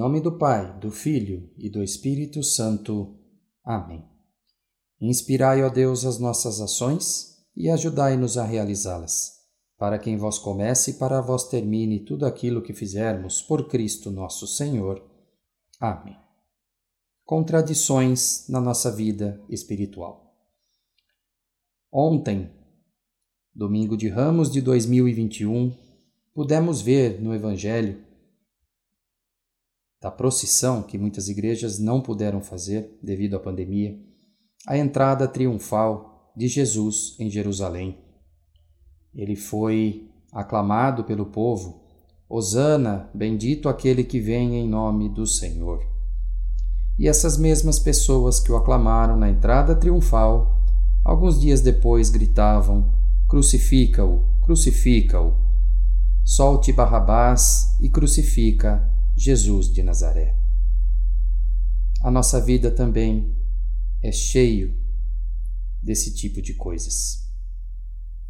Nome do Pai, do Filho e do Espírito Santo. Amém. Inspirai, ó Deus, as nossas ações e ajudai-nos a realizá-las, para que em vós comece e para vós termine tudo aquilo que fizermos por Cristo nosso Senhor. Amém. Contradições na nossa vida espiritual. Ontem, domingo de Ramos de 2021, pudemos ver no Evangelho da procissão que muitas igrejas não puderam fazer devido à pandemia, a entrada triunfal de Jesus em Jerusalém. Ele foi aclamado pelo povo: Hosana, bendito aquele que vem em nome do Senhor. E essas mesmas pessoas que o aclamaram na entrada triunfal, alguns dias depois gritavam: Crucifica-o, crucifica-o. Solte Barrabás e crucifica Jesus de Nazaré. A nossa vida também é cheio desse tipo de coisas.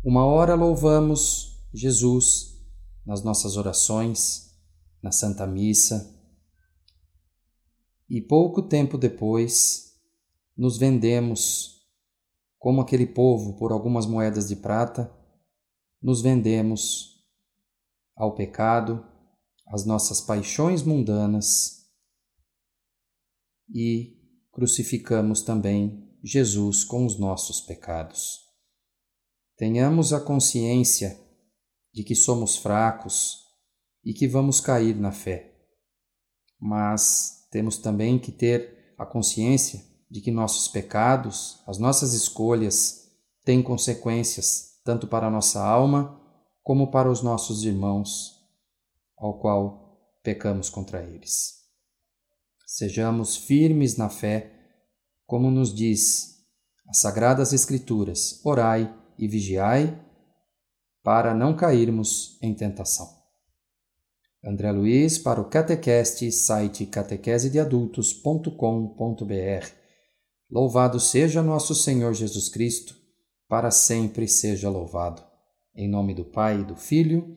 Uma hora louvamos Jesus nas nossas orações, na Santa Missa, e pouco tempo depois nos vendemos como aquele povo por algumas moedas de prata, nos vendemos ao pecado, as nossas paixões mundanas e crucificamos também Jesus com os nossos pecados. Tenhamos a consciência de que somos fracos e que vamos cair na fé, mas temos também que ter a consciência de que nossos pecados, as nossas escolhas, têm consequências tanto para a nossa alma como para os nossos irmãos ao qual pecamos contra eles. Sejamos firmes na fé, como nos diz as Sagradas Escrituras: orai e vigiai, para não cairmos em tentação. André Luiz para o Catequeste, site catequesedeadultos.com.br. Louvado seja nosso Senhor Jesus Cristo, para sempre seja louvado. Em nome do Pai, do Filho